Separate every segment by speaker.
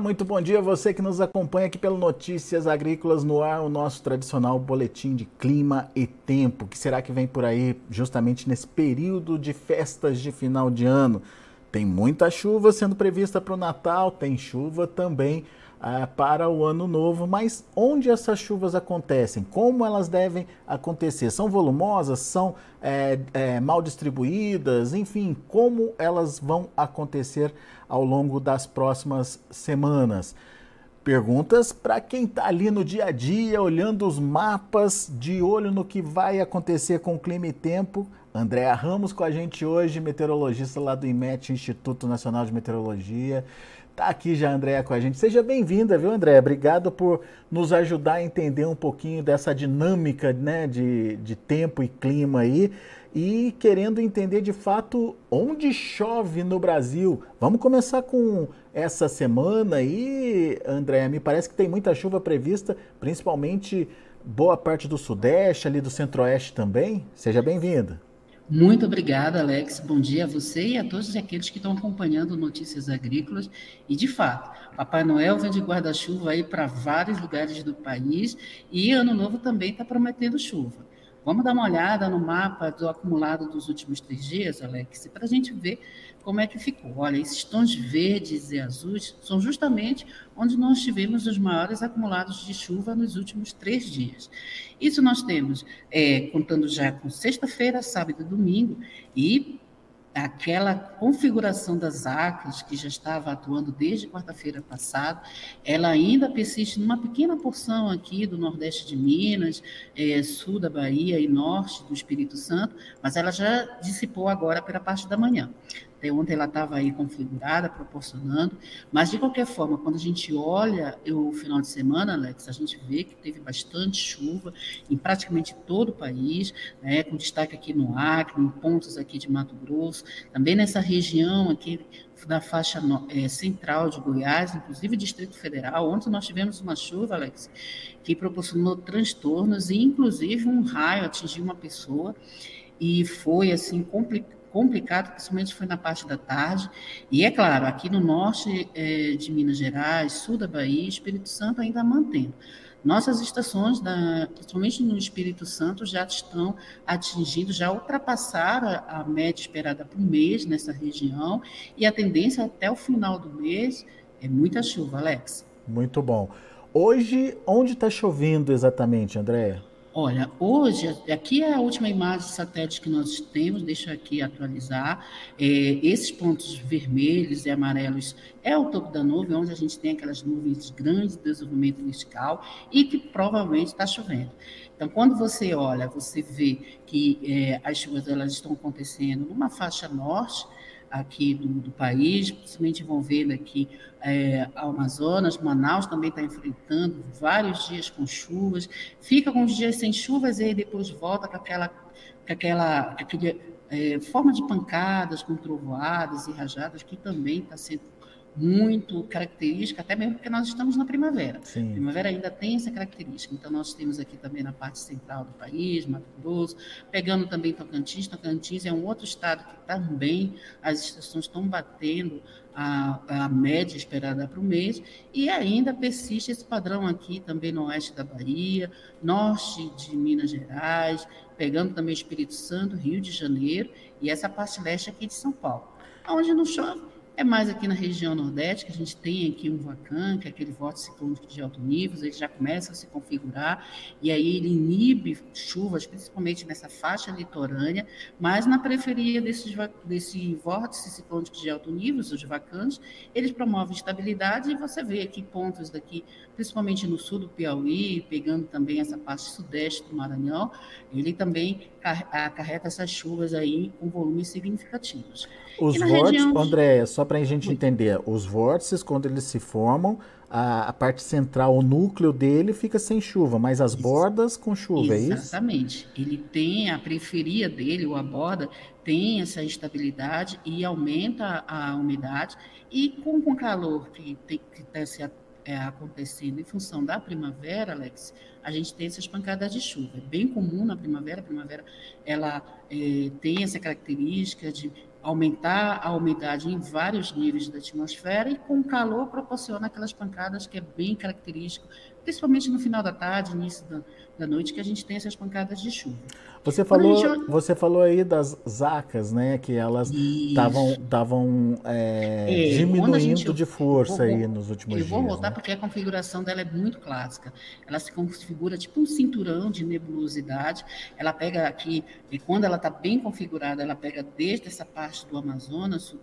Speaker 1: muito bom dia você que nos acompanha aqui pelo Notícias Agrícolas no ar, o nosso tradicional boletim de clima e tempo. que será que vem por aí justamente nesse período de festas de final de ano? Tem muita chuva sendo prevista para o Natal, tem chuva também ah, para o ano novo, mas onde essas chuvas acontecem? Como elas devem acontecer? São volumosas? São é, é, mal distribuídas? Enfim, como elas vão acontecer ao longo das próximas semanas? Perguntas para quem está ali no dia a dia, olhando os mapas, de olho no que vai acontecer com o clima e tempo. Andréa Ramos com a gente hoje, meteorologista lá do IMET, Instituto Nacional de Meteorologia. Tá aqui já a Andréa com a gente. Seja bem-vinda, viu, Andréa? Obrigado por nos ajudar a entender um pouquinho dessa dinâmica né, de, de tempo e clima aí e querendo entender de fato onde chove no Brasil. Vamos começar com essa semana aí, Andréa. Me parece que tem muita chuva prevista, principalmente boa parte do Sudeste, ali do Centro-Oeste também. Seja bem-vinda.
Speaker 2: Muito obrigada, Alex. Bom dia a você e a todos aqueles que estão acompanhando Notícias Agrícolas. E, de fato, Papai Noel vem de guarda-chuva aí para vários lugares do país e Ano Novo também está prometendo chuva. Vamos dar uma olhada no mapa do acumulado dos últimos três dias, Alex, para a gente ver como é que ficou. Olha, esses tons verdes e azuis são justamente onde nós tivemos os maiores acumulados de chuva nos últimos três dias. Isso nós temos, é, contando já com sexta-feira, sábado e domingo, e aquela configuração das acres que já estava atuando desde quarta-feira passada, ela ainda persiste numa pequena porção aqui do nordeste de Minas, é, sul da Bahia e norte do Espírito Santo, mas ela já dissipou agora pela parte da manhã. Até ontem ela estava aí configurada, proporcionando, mas de qualquer forma, quando a gente olha o final de semana, Alex, a gente vê que teve bastante chuva em praticamente todo o país, né, com destaque aqui no Acre, em pontos aqui de Mato Grosso, também nessa região aqui da faixa é, central de Goiás, inclusive Distrito Federal. Ontem nós tivemos uma chuva, Alex, que proporcionou transtornos e inclusive um raio atingiu uma pessoa e foi assim complicado complicado, principalmente foi na parte da tarde. E é claro, aqui no norte é, de Minas Gerais, sul da Bahia, Espírito Santo ainda mantendo. Nossas estações, da, principalmente no Espírito Santo, já estão atingindo, já ultrapassaram a, média esperada por mês nessa região, e a tendência até o final do mês é muita chuva, Alex.
Speaker 1: Muito bom. Hoje, onde está chovendo exatamente, Andréia?
Speaker 2: Olha, hoje, aqui é a última imagem de satélite que nós temos, deixa aqui atualizar. É, esses pontos vermelhos e amarelos é o topo da nuvem, onde a gente tem aquelas nuvens de grande desenvolvimento vertical e que provavelmente está chovendo. Então, quando você olha, você vê que é, as chuvas elas estão acontecendo numa faixa norte, aqui do, do país, principalmente envolvendo aqui é, Amazonas, Manaus também está enfrentando vários dias com chuvas, fica alguns dias sem chuvas e depois volta com aquela, com aquela é, forma de pancadas, com trovoadas e rajadas, que também está sendo muito característica, até mesmo porque nós estamos na primavera. Sim. A primavera ainda tem essa característica. Então, nós temos aqui também na parte central do país, Mato Grosso, pegando também Tocantins. Tocantins é um outro estado que também as estações estão batendo a, a média esperada para o mês, e ainda persiste esse padrão aqui também no oeste da Bahia, norte de Minas Gerais, pegando também Espírito Santo, Rio de Janeiro, e essa parte leste aqui de São Paulo. Onde não chove, é mais aqui na região nordeste, que a gente tem aqui um VACAN, que é aquele vórtice ciclônico de alto nível, ele já começa a se configurar, e aí ele inibe chuvas, principalmente nessa faixa litorânea, mas na periferia desses, desse vórtice ciclônico de alto nível, os VACANs, eles promovem estabilidade, e você vê aqui pontos daqui, principalmente no sul do Piauí, pegando também essa parte sudeste do Maranhão, ele também acarreta essas chuvas aí com volumes significativos.
Speaker 1: Os vórtices, região... André, só para a gente entender, os vórtices, quando eles se formam, a, a, parte central, o núcleo dele fica sem chuva, mas as Isso. bordas com chuva,
Speaker 2: Exatamente.
Speaker 1: é isso?
Speaker 2: Exatamente. Ele tem, a periferia dele, ou a borda, tem essa estabilidade e aumenta a, a umidade. E com, o calor que está se é, acontecendo em função da primavera, Alex, a gente tem essas pancadas de chuva. É bem comum na primavera. A primavera ela é, tem essa característica de aumentar a umidade em vários níveis da atmosfera e com o calor proporciona aquelas pancadas que é bem característico, principalmente no final da tarde, início da, da noite, que a gente tem essas pancadas de chuva.
Speaker 1: Você falou, gente... você falou aí das zacas, né? Que elas estavam é, é, diminuindo gente, de força vou, aí nos últimos dias.
Speaker 2: Eu vou voltar
Speaker 1: né?
Speaker 2: porque a configuração dela é muito clássica. Ela se configura tipo um cinturão de nebulosidade. Ela pega aqui, e quando ela está bem configurada, ela pega desde essa parte do Amazonas,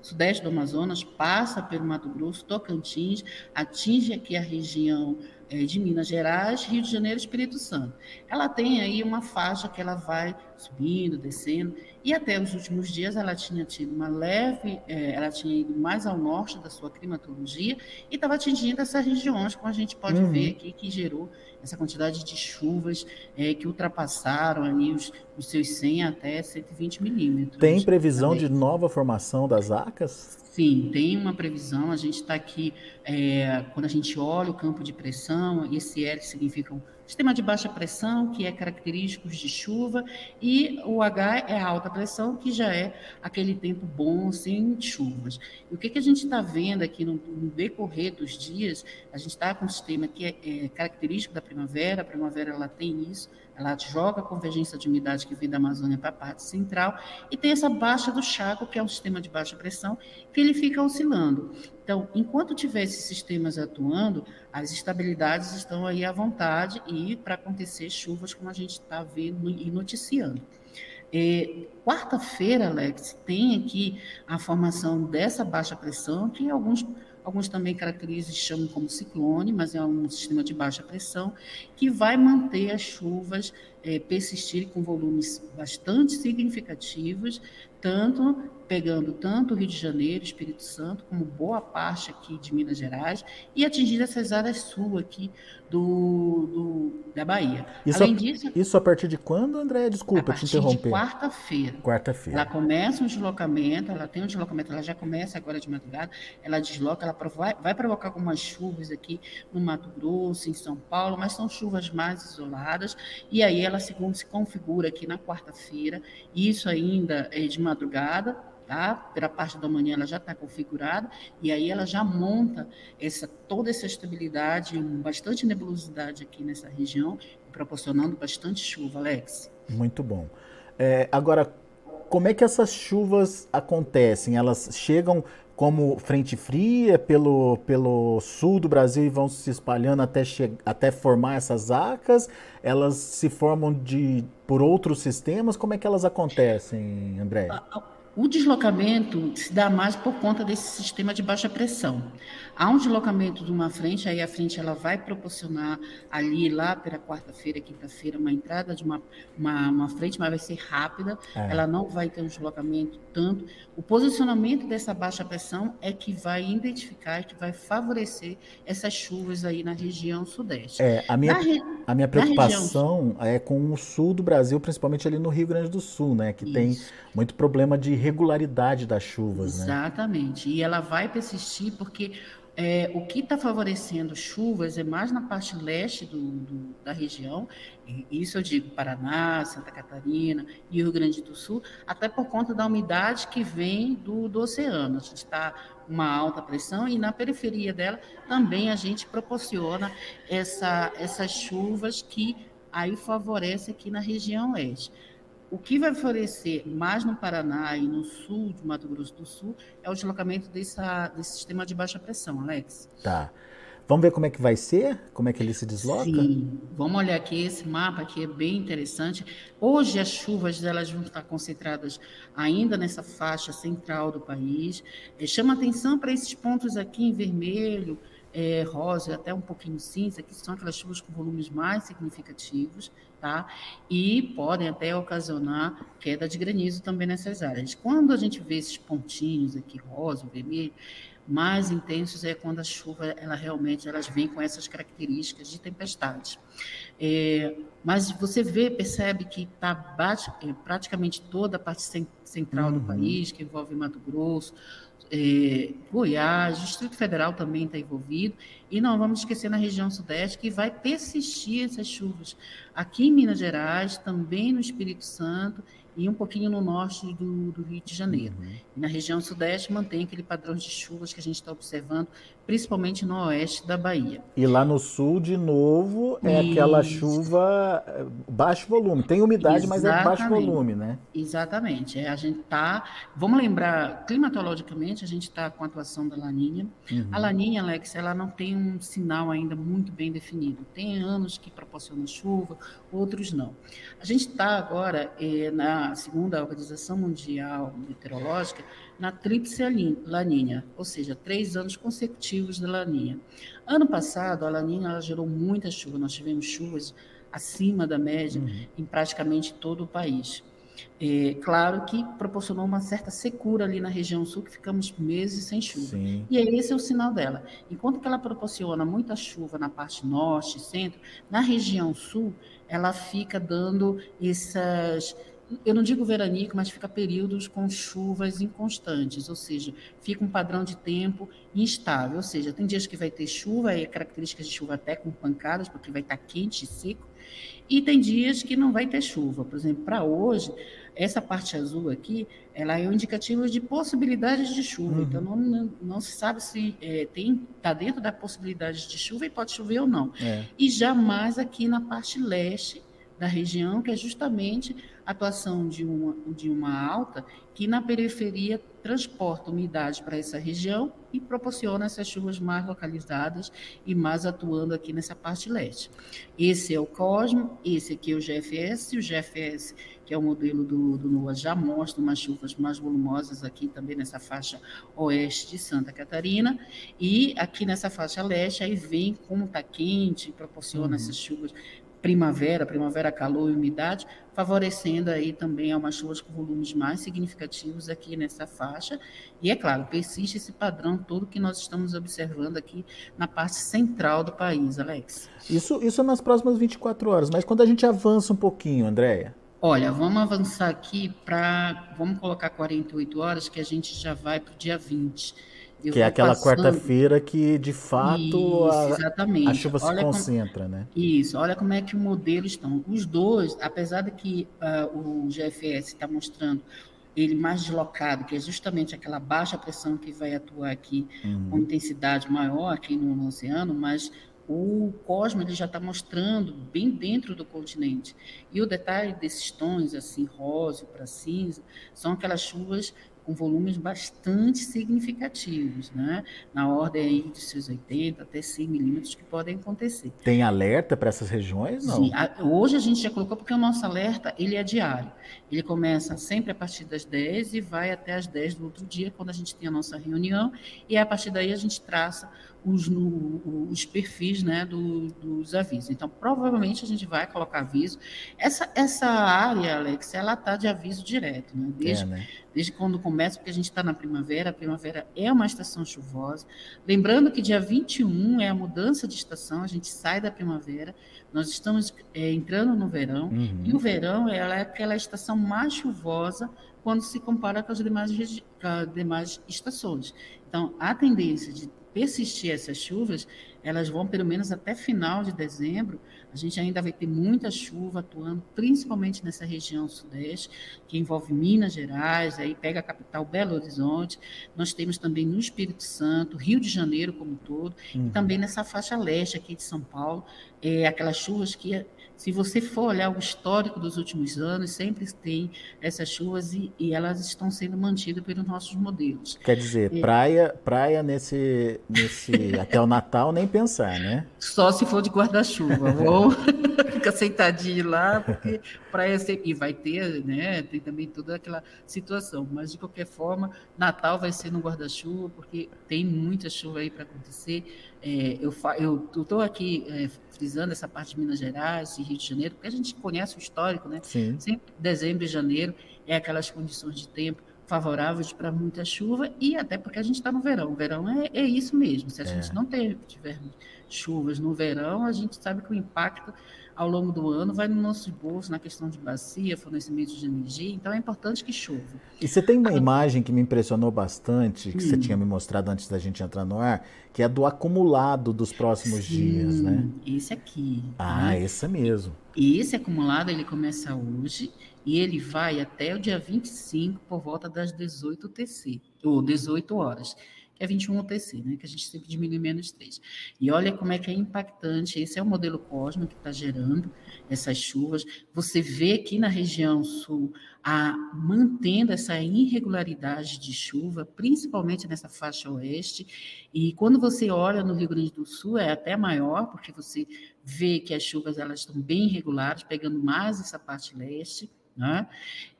Speaker 2: sudeste do Amazonas, passa pelo Mato Grosso, Tocantins, atinge aqui a região é, de Minas Gerais, Rio de Janeiro e Espírito Santo. Ela tem aí uma faixa que ela vai subindo, descendo, e até os últimos dias ela tinha tido uma leve, é, ela tinha ido mais ao norte da sua climatologia e estava atingindo essas regiões, como a gente pode uhum. ver aqui, que gerou essa quantidade de chuvas é, que ultrapassaram ali os, os seus 100 até 120 milímetros.
Speaker 1: Tem previsão também. de nova formação das ACAS?
Speaker 2: Sim, tem uma previsão. A gente está aqui, é, quando a gente olha o campo de pressão, esse L significa um sistema de baixa pressão, que é característico de chuva, e o H é a alta pressão, que já é aquele tempo bom, sem chuvas. E o que, que a gente está vendo aqui no, no, decorrer dos dias, a gente está com um sistema que é, é característico da primavera, a primavera ela tem isso, ela joga a convergência de umidade que vem da Amazônia para a parte central e tem essa baixa do Chaco, que é um sistema de baixa pressão, que ele fica oscilando. Então, enquanto tiver esses sistemas atuando, as estabilidades estão aí à vontade e para acontecer chuvas como a gente está vendo e noticiando. É, Quarta-feira, Alex, tem aqui a formação dessa baixa pressão, que alguns Alguns também caracterizam e chamam como ciclone, mas é um sistema de baixa pressão que vai manter as chuvas é, persistirem com volumes bastante significativos, tanto pegando tanto o Rio de Janeiro, Espírito Santo, como boa parte aqui de Minas Gerais, e atingindo essas áreas sul aqui do, do da Bahia.
Speaker 1: Isso Além a, disso... Isso a partir de quando, André? Desculpa te interromper.
Speaker 2: quarta-feira.
Speaker 1: Quarta-feira.
Speaker 2: Ela começa um deslocamento, ela tem um deslocamento, ela já começa agora de madrugada, ela desloca, ela vai, vai provocar algumas chuvas aqui no Mato Grosso, em São Paulo, mas são chuvas mais isoladas, e aí ela se, se configura aqui na quarta-feira, isso ainda é de madrugada, tá? Pela parte da manhã ela já está configurada e aí ela já monta essa toda essa estabilidade, bastante nebulosidade aqui nessa região, proporcionando bastante chuva, Alex.
Speaker 1: Muito bom. É, agora, como é que essas chuvas acontecem? Elas chegam como frente fria pelo, pelo sul do Brasil e vão se espalhando até, até formar essas acas? Elas se formam de, por outros sistemas? Como é que elas acontecem, André?
Speaker 2: O deslocamento se dá mais por conta desse sistema de baixa pressão. Há um deslocamento de uma frente, aí a frente ela vai proporcionar ali, lá pela quarta-feira, quinta-feira, uma entrada de uma, uma, uma, frente, mas vai ser rápida, é. ela não vai ter um deslocamento tanto. O posicionamento dessa baixa pressão é que vai identificar, que vai favorecer essas chuvas aí na região sudeste.
Speaker 1: É, a minha, re... a minha preocupação é com o sul do Brasil, principalmente ali no Rio Grande do Sul, né, que Isso. tem muito problema de regularidade das chuvas.
Speaker 2: Né? Exatamente. Né? E ela vai persistir porque é, o que está favorecendo chuvas é mais na parte leste do, do, da região, isso eu digo Paraná, Santa Catarina e Rio Grande do Sul, até por conta da umidade que vem do, do oceano. A gente está uma alta pressão e na periferia dela também a gente proporciona essa, essas chuvas que aí favorece aqui na região leste. O que vai favorecer mais no Paraná e no sul de Mato Grosso do Sul é o deslocamento dessa, desse sistema de baixa pressão, Alex.
Speaker 1: Tá. Vamos ver como é que vai ser? Como é que ele se desloca?
Speaker 2: Sim, vamos olhar aqui, esse mapa aqui é bem interessante. Hoje as chuvas elas vão estar concentradas ainda nessa faixa central do país. É, chama atenção para esses pontos aqui em vermelho, é, rosa, até um pouquinho cinza, que são aquelas chuvas com volumes mais significativos tá? E podem até ocasionar queda de granizo também nessas áreas. Quando a gente vê esses pontinhos aqui, rosa, vermelho, mais intensos é quando a chuva, ela realmente, elas vem com essas características de tempestade. É, mas você vê, percebe que está é, praticamente toda a parte central uhum. do país, que envolve Mato Grosso, é, Goiás, Distrito Federal também está envolvido, e não vamos esquecer na região sudeste que vai persistir essas chuvas. Aqui em Minas Gerais, também no Espírito Santo e um pouquinho no norte do, do Rio de Janeiro. Uhum. na região sudeste mantém aquele padrão de chuvas que a gente está observando, principalmente no oeste da Bahia.
Speaker 1: E lá no sul, de novo, é Isso. aquela chuva eh, baixo volume. Tem umidade, Exatamente. mas é baixo volume, né?
Speaker 2: Exatamente. É, a gente está. Vamos lembrar, climatologicamente, a gente está com a atuação da Laninha. Uhum. A Laninha, Alex, ela não tem um sinal ainda muito bem definido. Tem anos que proporciona chuva, outros não. A gente está agora é, na segunda Organização Mundial Meteorológica na tríplice laninha, ou seja, três anos consecutivos da laninha. Ano passado, a laninha gerou muita chuva, nós tivemos chuvas acima da média uhum. em praticamente todo o país. É, claro que proporcionou uma certa secura ali na região sul, que ficamos meses sem chuva. Sim. E esse é o sinal dela. Enquanto que ela proporciona muita chuva na parte norte e centro, na região sul, ela fica dando essas eu não digo veranico, mas fica períodos com chuvas inconstantes, ou seja, fica um padrão de tempo instável, ou seja, tem dias que vai ter chuva, e características de chuva até com pancadas, porque vai estar quente e seco, e tem dias que não vai ter chuva. Por exemplo, para hoje, essa parte azul aqui, ela é um indicativo de possibilidades de chuva. Uhum. Então, não, não, não, se sabe se é, tem está dentro da possibilidade de chuva e pode chover ou não. É. E jamais aqui na parte leste da região, que é justamente a atuação de uma, de uma alta que na periferia transporta umidade para essa região e proporciona essas chuvas mais localizadas e mais atuando aqui nessa parte leste. Esse é o Cosmo, esse aqui é o GFS, o GFS, que é o modelo do, do NOAA, já mostra umas chuvas mais volumosas aqui também nessa faixa oeste de Santa Catarina, e aqui nessa faixa leste, aí vem como está quente, proporciona uhum. essas chuvas primavera, primavera calor e umidade, favorecendo aí também umas chuvas com volumes mais significativos aqui nessa faixa. E é claro, persiste esse padrão todo que nós estamos observando aqui na parte central do país, Alex.
Speaker 1: Isso, isso nas próximas 24 horas, mas quando a gente avança um pouquinho, Andréia?
Speaker 2: Olha, vamos avançar aqui para. Vamos colocar 48 horas, que a gente já vai para o dia 20.
Speaker 1: Eu que é aquela quarta-feira que, de fato, isso, a, a, chuva olha se concentra,
Speaker 2: como,
Speaker 1: né?
Speaker 2: Isso, olha como é que o modelo estão. Os dois, apesar de que uh, o GFS está mostrando ele mais deslocado, que é justamente aquela baixa pressão que vai atuar aqui uhum. com intensidade maior aqui no, no oceano, mas o Cosmo ele já está mostrando bem dentro do continente. E o detalhe desses tons, assim, rosa para cinza, são aquelas chuvas com volumes bastante significativos, né? na ordem aí de seus 80 até 100 milímetros que podem acontecer.
Speaker 1: Tem alerta para essas regiões? Não?
Speaker 2: Sim, a, hoje a gente já colocou porque o nosso alerta ele é diário. Ele começa sempre a partir das 10 e vai até as 10 do outro dia, quando a gente tem a nossa reunião, e a partir daí a gente traça os, no, os perfis né, do, dos avisos. Então, provavelmente a gente vai colocar aviso. Essa, essa área, Alex, ela está de aviso direto, né? Desde, é, né? desde quando começa, porque a gente está na primavera, a primavera é uma estação chuvosa. Lembrando que dia 21 é a mudança de estação, a gente sai da primavera, nós estamos é, entrando no verão, uhum. e o verão ela é aquela estação mais chuvosa quando se compara com as demais, com as demais estações. Então, a tendência de persistir essas chuvas, elas vão pelo menos até final de dezembro. A gente ainda vai ter muita chuva atuando, principalmente nessa região sudeste, que envolve Minas Gerais, aí pega a capital Belo Horizonte. Nós temos também no Espírito Santo, Rio de Janeiro como um todo, uhum. e também nessa faixa leste aqui de São Paulo, é, aquelas chuvas que se você for olhar o histórico dos últimos anos, sempre tem essas chuvas e, e elas estão sendo mantidas pelos nossos modelos.
Speaker 1: Quer dizer, é, praia, praia nesse, nesse até o Natal nem pensar, né?
Speaker 2: Só se for de guarda-chuva. Vou ficar sentadinho lá, porque sempre e vai ter, né? Tem também toda aquela situação. Mas de qualquer forma, Natal vai ser no guarda-chuva, porque tem muita chuva aí para acontecer. É, eu estou aqui é, frisando essa parte de Minas Gerais e Rio de Janeiro, porque a gente conhece o histórico, né? Sim. Sempre dezembro e janeiro é aquelas condições de tempo favoráveis para muita chuva e até porque a gente está no verão. O verão é, é isso mesmo. Se a é. gente não ter, tiver chuvas no verão, a gente sabe que o impacto ao longo do ano, vai no nosso bolso na questão de bacia, fornecimento de energia, então é importante que chova.
Speaker 1: E você tem uma imagem que me impressionou bastante, que hum. você tinha me mostrado antes da gente entrar no ar, que é do acumulado dos próximos Sim, dias, né?
Speaker 2: Esse aqui.
Speaker 1: Ah, né? esse mesmo.
Speaker 2: E esse acumulado, ele começa hoje e ele vai até o dia 25, por volta das 18 TC, ou 18 horas que é 21 UTC, né, que a gente sempre diminui menos 3. E olha como é que é impactante, esse é o modelo Cosmo que está gerando essas chuvas. Você vê aqui na região sul a mantendo essa irregularidade de chuva, principalmente nessa faixa oeste. E quando você olha no Rio Grande do Sul é até maior, porque você vê que as chuvas elas estão bem irregulares, pegando mais essa parte leste. Né?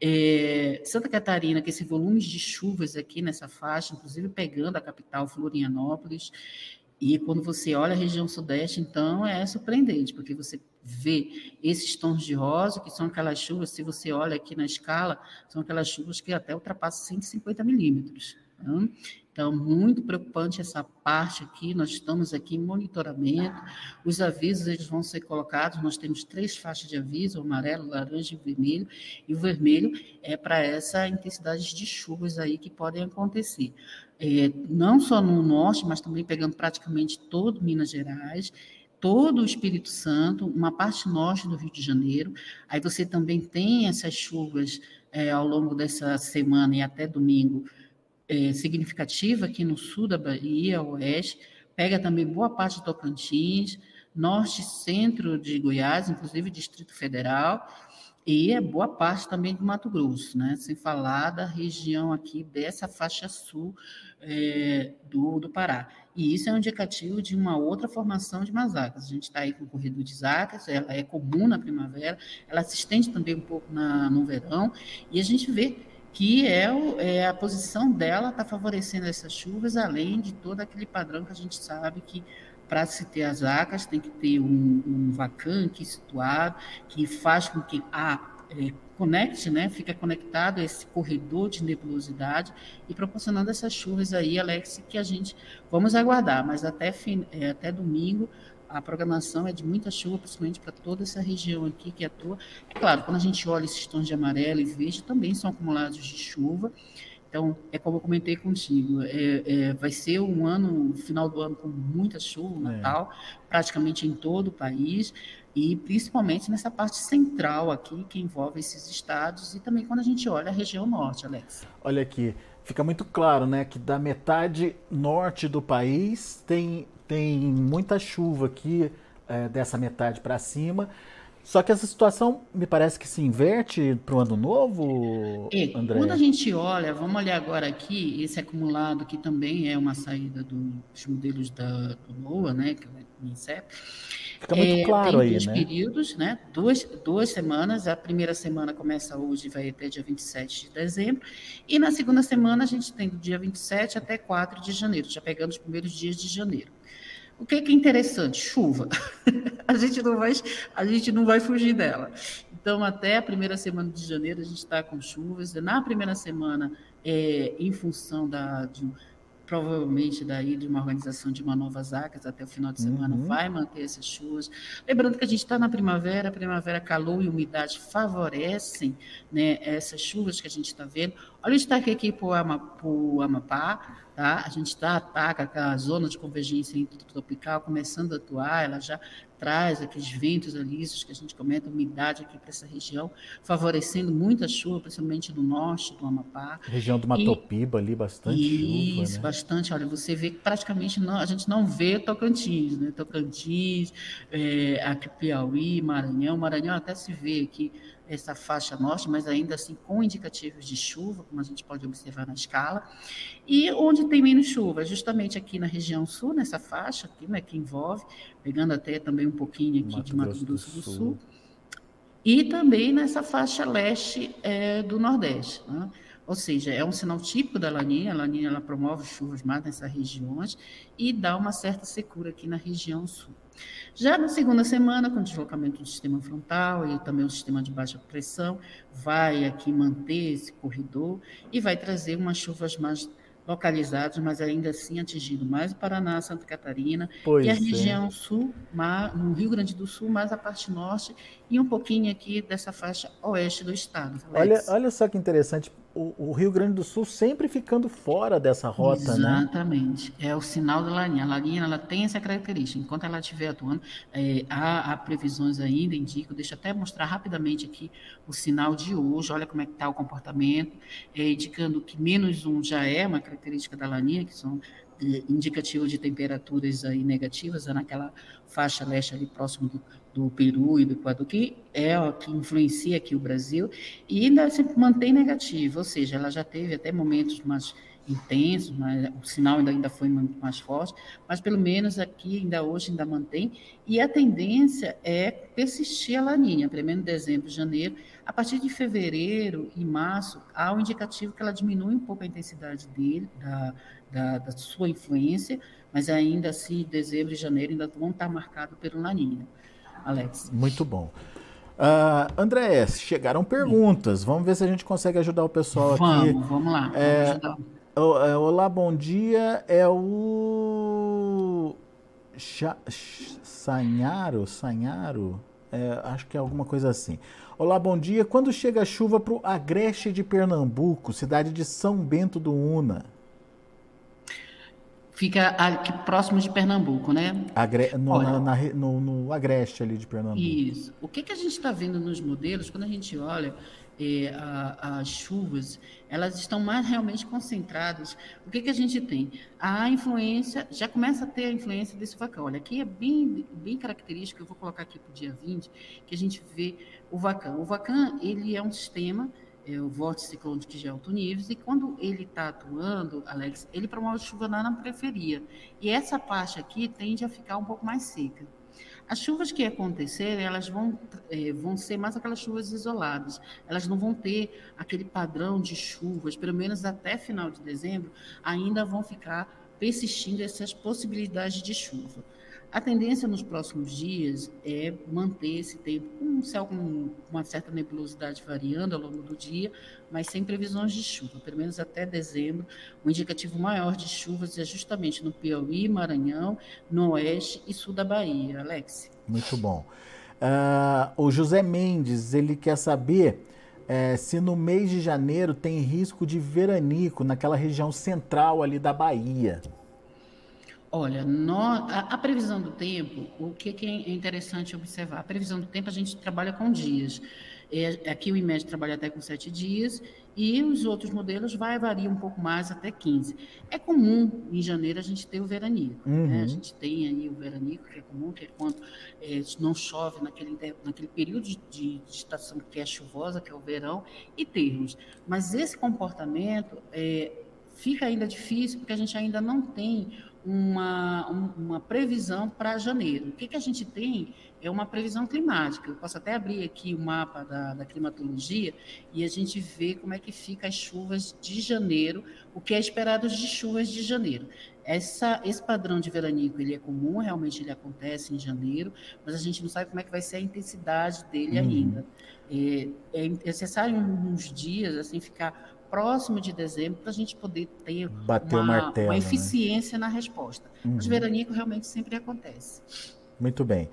Speaker 2: É, Santa Catarina, que esse volume de chuvas aqui nessa faixa, inclusive pegando a capital Florianópolis, e quando você olha a região sudeste, então é surpreendente, porque você vê esses tons de rosa, que são aquelas chuvas, se você olha aqui na escala, são aquelas chuvas que até ultrapassam 150 milímetros. Né? Então, muito preocupante essa parte aqui, nós estamos aqui em monitoramento, os avisos eles vão ser colocados, nós temos três faixas de aviso, amarelo, laranja e vermelho, e o vermelho é para essa intensidade de chuvas aí que podem acontecer. É, não só no norte, mas também pegando praticamente todo Minas Gerais, todo o Espírito Santo, uma parte norte do Rio de Janeiro. Aí você também tem essas chuvas é, ao longo dessa semana e até domingo é, significativa aqui no sul da Bahia, oeste, pega também boa parte do Tocantins, norte e centro de Goiás, inclusive Distrito Federal, e é boa parte também do Mato Grosso, né? sem falar da região aqui dessa faixa sul é, do, do Pará. E isso é um indicativo de uma outra formação de masacas. A gente está aí com o corredor de zacas, ela é comum na primavera, ela se estende também um pouco na, no verão, e a gente vê que é, o, é a posição dela está favorecendo essas chuvas, além de todo aquele padrão que a gente sabe que para se ter as vacas tem que ter um, um vacante situado que faz com que a é, conecte, né, fica conectado a esse corredor de nebulosidade e proporcionando essas chuvas aí, Alex, que a gente vamos aguardar, mas até, fim, é, até domingo a programação é de muita chuva, principalmente para toda essa região aqui que atua. É claro, quando a gente olha esses tons de amarelo e verde, também são acumulados de chuva. Então, é como eu comentei contigo, é, é, vai ser um ano, final do ano, com muita chuva, é. Natal, é. praticamente em todo o país, e principalmente nessa parte central aqui, que envolve esses estados, e também quando a gente olha a região norte, Alex.
Speaker 1: Olha aqui, fica muito claro, né, que da metade norte do país tem tem muita chuva aqui é, dessa metade para cima. Só que essa situação me parece que se inverte para o ano novo,
Speaker 2: é, André. Quando a gente olha, vamos olhar agora aqui, esse acumulado que também é uma saída dos modelos da, do NOAA, né, que é o INSEP.
Speaker 1: Fica muito é, claro aí,
Speaker 2: dois né? períodos, né? Duas, duas semanas. A primeira semana começa hoje e vai até dia 27 de dezembro. E na segunda semana a gente tem do dia 27 até 4 de janeiro, já pegando os primeiros dias de janeiro. O que é, que é interessante? Chuva. a, gente não vai, a gente não vai fugir dela. Então, até a primeira semana de janeiro, a gente está com chuvas. Na primeira semana, é, em função da, de, provavelmente daí de uma organização de uma nova zacas até o final de semana uhum. vai manter essas chuvas. Lembrando que a gente está na primavera, a primavera, calor e umidade favorecem né, essas chuvas que a gente está vendo. Olha o destaque aqui para o Amapá, tá? A gente está ataca aquela zona de convergência tropical começando a atuar, ela já traz aqueles ventos alisos que a gente comenta, umidade aqui para essa região, favorecendo muita chuva, principalmente no norte do Amapá.
Speaker 1: Região do Matopiba e, ali, bastante isso,
Speaker 2: chuva, Isso, né? bastante. Olha, você vê que praticamente não, a gente não vê Tocantins, né? Tocantins, é, aqui Piauí, Maranhão. Maranhão até se vê aqui essa faixa norte, mas ainda assim com indicativos de chuva, como a gente pode observar na escala. E onde tem menos chuva, justamente aqui na região sul, nessa faixa aqui, né, que envolve, pegando até também um pouquinho aqui Mato de Mato Grosso do, Sul, do Sul, e também nessa faixa leste é, do Nordeste. Né? Ou seja, é um sinal típico da laninha. A laninha ela promove chuvas mais nessas regiões e dá uma certa secura aqui na região sul. Já na segunda semana, com o deslocamento do sistema frontal e também o sistema de baixa pressão, vai aqui manter esse corredor e vai trazer umas chuvas mais localizados, mas ainda assim atingindo mais o Paraná, Santa Catarina pois e a é. região sul, no Rio Grande do Sul, mais a parte norte e um pouquinho aqui dessa faixa oeste do estado.
Speaker 1: Olha, olha só que interessante, o, o, Rio Grande do Sul sempre ficando fora dessa rota,
Speaker 2: Exatamente. né? Exatamente. É o sinal da larinha. A larinha ela tem essa característica. Enquanto ela estiver atuando, é, há, há, previsões ainda, indicam, deixa até mostrar rapidamente aqui o sinal de hoje, olha como é que está o comportamento, é, indicando que menos um já é uma característica da larinha, que são indicativo de temperaturas aí negativas, é naquela faixa leste ali próximo do, do Peru e do Equador, que é o que influencia aqui o Brasil, e ainda se mantém negativo, ou seja, ela já teve até momentos mais intensos, mas o sinal ainda, ainda foi muito mais forte, mas pelo menos aqui ainda hoje ainda mantém, e a tendência é persistir a laninha, pelo menos dezembro, janeiro, a partir de fevereiro e março, há um indicativo que ela diminui um pouco a intensidade dele, da, da, da sua influência, mas ainda assim, dezembro e janeiro ainda vão estar marcados pelo Laninha. Alex.
Speaker 1: Muito bom. Uh, André, chegaram perguntas. Vamos ver se a gente consegue ajudar o pessoal
Speaker 2: vamos,
Speaker 1: aqui.
Speaker 2: Vamos, vamos lá.
Speaker 1: É, é, olá, bom dia. É o Sanharo, Sanharo, é, acho que é alguma coisa assim. Olá, bom dia. Quando chega a chuva para o Agreste de Pernambuco, cidade de São Bento do Una?
Speaker 2: Fica aqui próximo de Pernambuco, né?
Speaker 1: Agre no, olha, na, no, no, Agreste ali de Pernambuco.
Speaker 2: Isso. O que, que a gente está vendo nos modelos, quando a gente olha é, a, as chuvas, elas estão mais realmente concentradas. O que, que a gente tem? A influência, já começa a ter a influência desse vacão. Olha, aqui é bem, bem característico, eu vou colocar aqui para o dia 20, que a gente vê o vacão. O vacão, ele é um sistema é, o vórtice ciclônico de alto nível, e quando ele está atuando, Alex, ele promove chuva lá na periferia. E essa parte aqui tende a ficar um pouco mais seca. As chuvas que acontecerem, elas vão, é, vão ser mais aquelas chuvas isoladas. Elas não vão ter aquele padrão de chuvas, pelo menos até final de dezembro, ainda vão ficar persistindo essas possibilidades de chuva. A tendência nos próximos dias é manter esse tempo com um céu com uma certa nebulosidade variando ao longo do dia, mas sem previsões de chuva, pelo menos até dezembro. O indicativo maior de chuvas é justamente no Piauí, Maranhão, no oeste e sul da Bahia. Alex.
Speaker 1: Muito bom. Uh, o José Mendes, ele quer saber é, se no mês de janeiro tem risco de veranico naquela região central ali da Bahia.
Speaker 2: Olha, a, a, previsão do tempo, o que, que, é interessante observar? A previsão do tempo a gente trabalha com dias. É, aqui o IMED trabalha até com sete dias e os outros modelos vai variar um pouco mais, até 15. É comum em janeiro a gente ter o veranico. Uhum. Né? A gente tem aí o veranico, que é comum, que é quando é, não chove naquele, naquele período de, de, estação que é chuvosa, que é o verão, e termos. Mas esse comportamento é, fica ainda difícil porque a gente ainda não tem uma, uma previsão para janeiro. O que, que a gente tem é uma previsão climática. Eu posso até abrir aqui o mapa da, da climatologia e a gente vê como é que fica as chuvas de janeiro, o que é esperado de chuvas de janeiro. Essa, esse padrão de veranico ele é comum, realmente ele acontece em janeiro, mas a gente não sabe como é que vai ser a intensidade dele uhum. ainda. É, é necessário uns dias assim ficar próximo de dezembro para a gente poder ter
Speaker 1: uma, martelo,
Speaker 2: uma, né? eficiência né? na resposta. Uhum. Mas veranico realmente sempre acontece.
Speaker 1: Muito bem.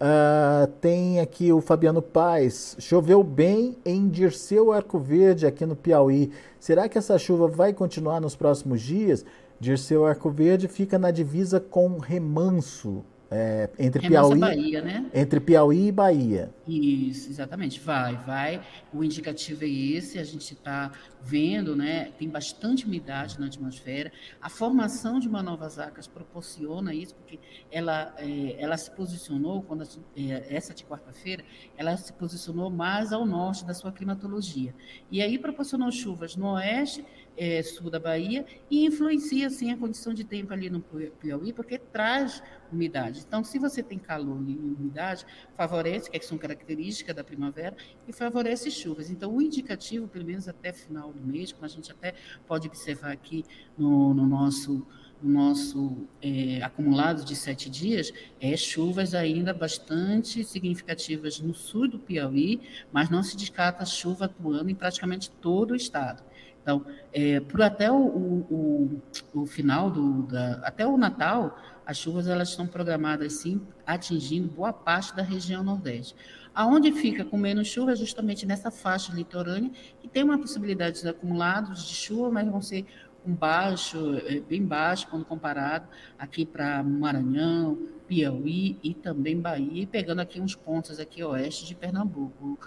Speaker 1: Uh, tem aqui o Fabiano Paz. Choveu bem em Dirceu Arco Verde, aqui no Piauí. Será que essa chuva vai continuar nos próximos dias? Dirceu Arco Verde fica na divisa com Remanso, é, entre Piauí,
Speaker 2: Bahia, né?
Speaker 1: entre Piauí e Bahia.
Speaker 2: Isso, exatamente. Vai, vai. O indicativo é esse. A gente está vendo, né? Tem bastante umidade na atmosfera. A formação de uma nova zacas proporciona isso, porque ela, é, ela se posicionou quando é, essa de quarta-feira, ela se posicionou mais ao norte da sua climatologia. E aí proporcionou chuvas no oeste é, sul da Bahia e influencia, assim, a condição de tempo ali no Piauí, porque traz umidade. Então, se você tem calor e umidade, favorece, que são características da primavera, e favorece chuvas. Então, o indicativo, pelo menos até final do mês, como a gente até pode observar aqui no, no nosso nosso é, acumulado de sete dias é chuvas ainda bastante significativas no sul do Piauí, mas não se descarta chuva atuando em praticamente todo o estado. Então, é, por até o, o, o, final do da, até o Natal, as chuvas elas estão programadas sim, atingindo boa parte da região Nordeste. Aonde fica com menos chuva é justamente nessa faixa litorânea, que tem uma possibilidade de acumulados de chuva, mas vão ser um baixo, é, bem baixo quando comparado aqui para Maranhão, Piauí e também Bahia, pegando aqui uns pontos aqui oeste de Pernambuco,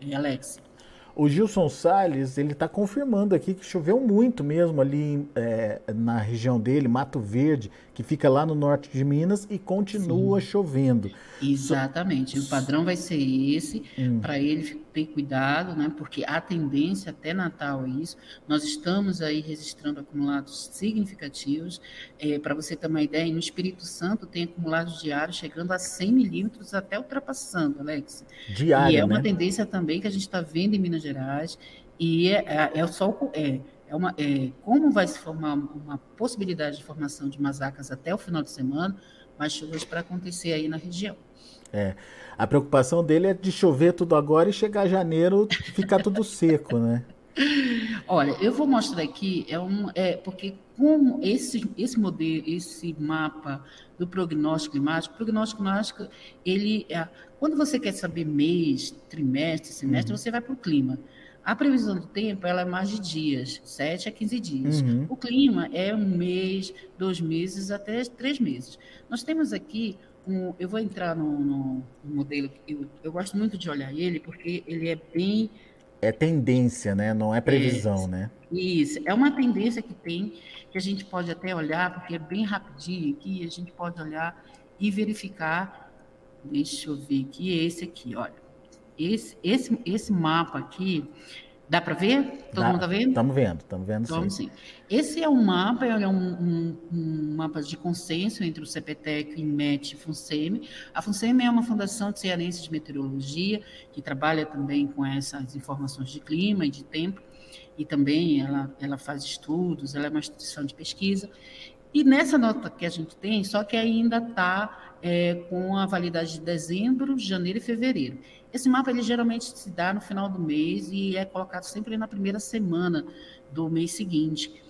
Speaker 2: é, Alex.
Speaker 1: O Gilson Salles, ele está confirmando aqui que choveu muito mesmo ali é, na região dele, Mato Verde, que fica lá no norte de Minas e continua Sim. chovendo.
Speaker 2: Exatamente. So... O padrão vai ser esse, hum. para ele ter cuidado, né? Porque a tendência até Natal é isso. Nós estamos aí registrando acumulados significativos. É, para você ter uma ideia, no Espírito Santo tem acumulados diários chegando a 100 milímetros, até ultrapassando, Alex.
Speaker 1: Diário,
Speaker 2: E é uma
Speaker 1: né?
Speaker 2: tendência também que a gente está vendo em Minas Gerais. E é, é, é só é, é uma, é, como vai se formar uma possibilidade de formação de masacas até o final de semana, mais chuvas para acontecer aí na região.
Speaker 1: É. A preocupação dele é de chover tudo agora e chegar janeiro ficar tudo seco, né?
Speaker 2: Olha, eu vou mostrar aqui, é um, é, porque como esse, esse modelo, esse mapa do prognóstico climático, o prognóstico climático, ele, é, quando você quer saber mês, trimestre, semestre, uhum. você vai para o clima. A previsão do tempo ela é mais de dias, 7 a 15 dias. Uhum. O clima é um mês, dois meses, até três meses. Nós temos aqui um, eu vou entrar no, no, modelo, eu, eu gosto muito de olhar ele, porque ele é bem.
Speaker 1: É tendência, né? Não é previsão,
Speaker 2: é,
Speaker 1: né?
Speaker 2: Isso, é uma tendência que tem, que a gente pode até olhar, porque é bem rapidinho aqui, a gente pode olhar e verificar. Deixa eu ver aqui, esse aqui, olha. Esse, esse, esse mapa aqui, dá para ver? Todo
Speaker 1: dá,
Speaker 2: mundo está vendo?
Speaker 1: Estamos vendo, estamos vendo
Speaker 2: sim. sim. Esse é um mapa, é um, um, um, mapa de consenso entre o CPTEC, INMET e FUNSEMI. A FUNSEMI é uma fundação de cearense de meteorologia, que trabalha também com essas informações de clima e de tempo, e também ela, ela faz estudos, ela é uma instituição de pesquisa. E nessa nota que a gente tem, só que ainda está é, com a validade de dezembro, janeiro e fevereiro. Esse mapa ele geralmente se dá no final do mês e é colocado sempre na primeira semana do mês seguinte.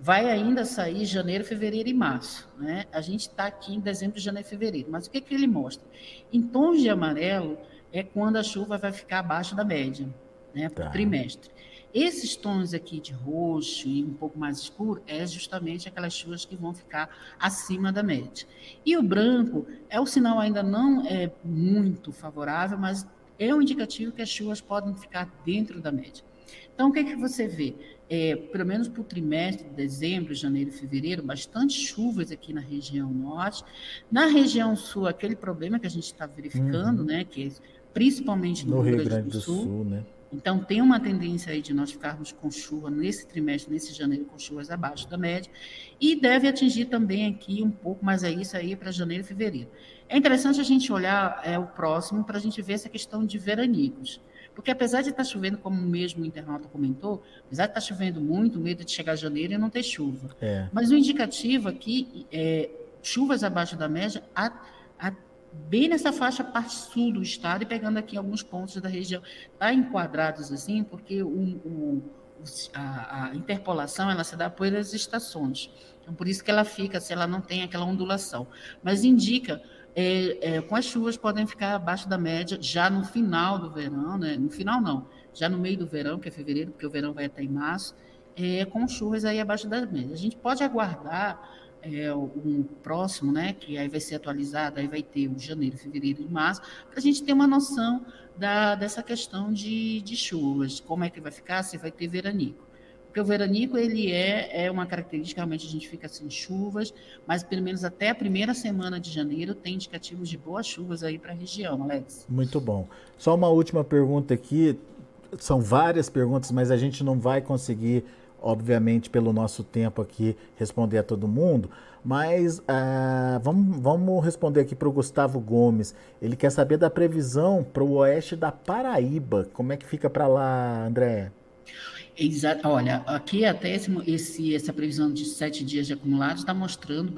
Speaker 2: Vai ainda sair janeiro, fevereiro e março. Né? A gente está aqui em dezembro, janeiro e fevereiro. Mas o que, que ele mostra? Em tons de amarelo é quando a chuva vai ficar abaixo da média, né, por tá. trimestre. Esses tons aqui de roxo e um pouco mais escuro é justamente aquelas chuvas que vão ficar acima da média. E o branco é o sinal ainda não é muito favorável, mas é um indicativo que as chuvas podem ficar dentro da média. Então, o que, é que você vê? É, pelo menos para o trimestre de dezembro, janeiro fevereiro, bastante chuvas aqui na região norte. Na região sul, aquele problema que a gente está verificando, uhum. né, que é principalmente no, no Rio, Grande, do Sul, Sul né? Então, tem uma tendência aí de nós ficarmos com chuva nesse trimestre, nesse janeiro, com chuvas abaixo da média, e deve atingir também aqui um pouco, mas é isso aí para janeiro e fevereiro. É interessante a gente olhar é, o próximo para a gente ver essa questão de veranicos. Porque apesar de estar chovendo, como mesmo o internauta comentou, apesar de estar chovendo muito, medo de chegar janeiro e não ter chuva. É. Mas o indicativo aqui é chuvas abaixo da média a, a bem nessa faixa parte sul do estado e pegando aqui alguns pontos da região. Está enquadrados assim, porque o, o, a, a, interpolação ela se dá por as estações. Então, por isso que ela fica, se ela não tem aquela ondulação. Mas indica, é, é, com as chuvas podem ficar abaixo da média já no final do verão, né? no final não, já no meio do verão, que é fevereiro, porque o verão vai até em março, é, com chuvas aí abaixo da média. A gente pode aguardar é, um próximo, né, que aí vai ser atualizado, aí vai ter o janeiro, fevereiro e março, para a gente ter uma noção da, dessa questão de, de chuvas, como é que vai ficar, se vai ter veranico. Porque o veranico, ele é, é uma característica, realmente a gente fica sem chuvas, mas pelo menos até a primeira semana de janeiro tem indicativos de boas chuvas aí para a região, Alex.
Speaker 1: Muito bom. Só uma última pergunta aqui, são várias perguntas, mas a gente não vai conseguir obviamente, pelo nosso tempo aqui, responder a todo mundo, mas uh, vamos, vamos responder aqui para o Gustavo Gomes. Ele quer saber da previsão para o oeste da Paraíba. Como é que fica para lá, André?
Speaker 2: Exato. Olha, aqui até esse, esse, essa previsão de sete dias de acumulados está mostrando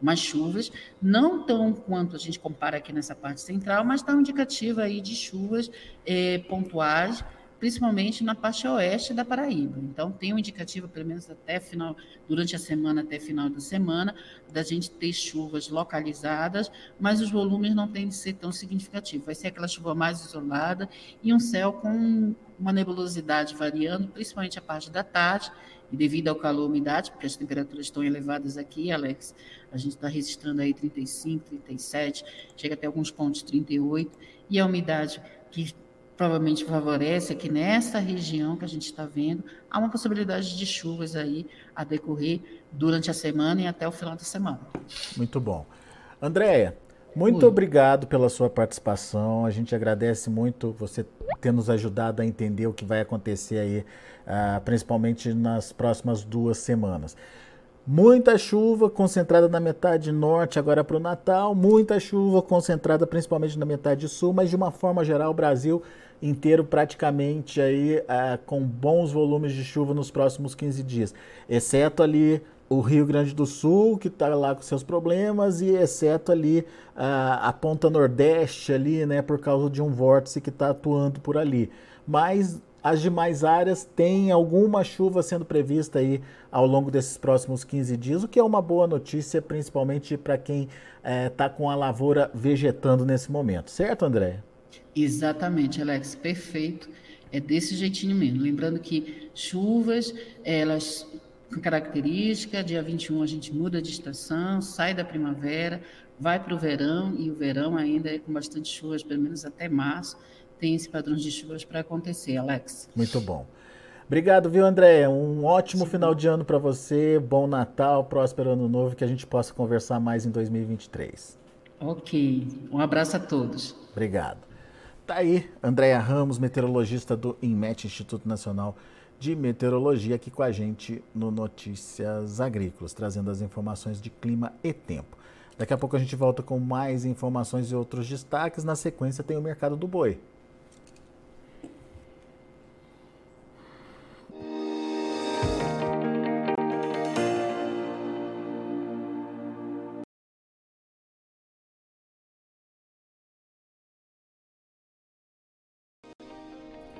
Speaker 2: mais chuvas, não tão quanto a gente compara aqui nessa parte central, mas está indicativa aí de chuvas é, pontuais principalmente na parte oeste da Paraíba. Então, tem um indicativo, pelo menos até final, durante a semana, até final da semana, da gente ter chuvas localizadas, mas os volumes não têm de ser tão significativos. Vai ser aquela chuva mais isolada e um céu com uma nebulosidade variando, principalmente a parte da tarde, e devido ao calor e umidade, porque as temperaturas estão elevadas aqui, Alex, a gente está registrando aí 35, 37, chega até alguns pontos 38, e a umidade que provavelmente favorece aqui nessa região que a gente está vendo, há uma possibilidade de chuvas aí a decorrer durante a semana e até o final da semana.
Speaker 1: Muito bom. Andréia, muito Oi. obrigado pela sua participação. A gente agradece muito você ter nos ajudado a entender o que vai acontecer aí, uh, principalmente nas próximas duas semanas. Muita chuva concentrada na metade norte agora para o Natal, muita chuva concentrada principalmente na metade sul, mas de uma forma geral o Brasil inteiro praticamente aí uh, com bons volumes de chuva nos próximos 15 dias, exceto ali o Rio Grande do Sul, que está lá com seus problemas, e exceto ali uh, a ponta nordeste ali, né, por causa de um vórtice que está atuando por ali. Mas as demais áreas têm alguma chuva sendo prevista aí ao longo desses próximos 15 dias, o que é uma boa notícia, principalmente para quem está eh, com a lavoura vegetando nesse momento. Certo, André?
Speaker 2: Exatamente, Alex, perfeito. É desse jeitinho mesmo. Lembrando que chuvas, elas com característica, dia 21 a gente muda de estação, sai da primavera, vai para o verão, e o verão ainda é com bastante chuvas, pelo menos até março, tem esse padrão de chuvas para acontecer, Alex.
Speaker 1: Muito bom. Obrigado, viu, André? Um ótimo Sim. final de ano para você, bom Natal, próspero ano novo, que a gente possa conversar mais em 2023.
Speaker 2: Ok. Um abraço a todos.
Speaker 1: Obrigado. Tá aí, Andréia Ramos, meteorologista do INMET, Instituto Nacional de Meteorologia, aqui com a gente no Notícias Agrícolas, trazendo as informações de clima e tempo. Daqui a pouco a gente volta com mais informações e outros destaques. Na sequência tem o mercado do boi.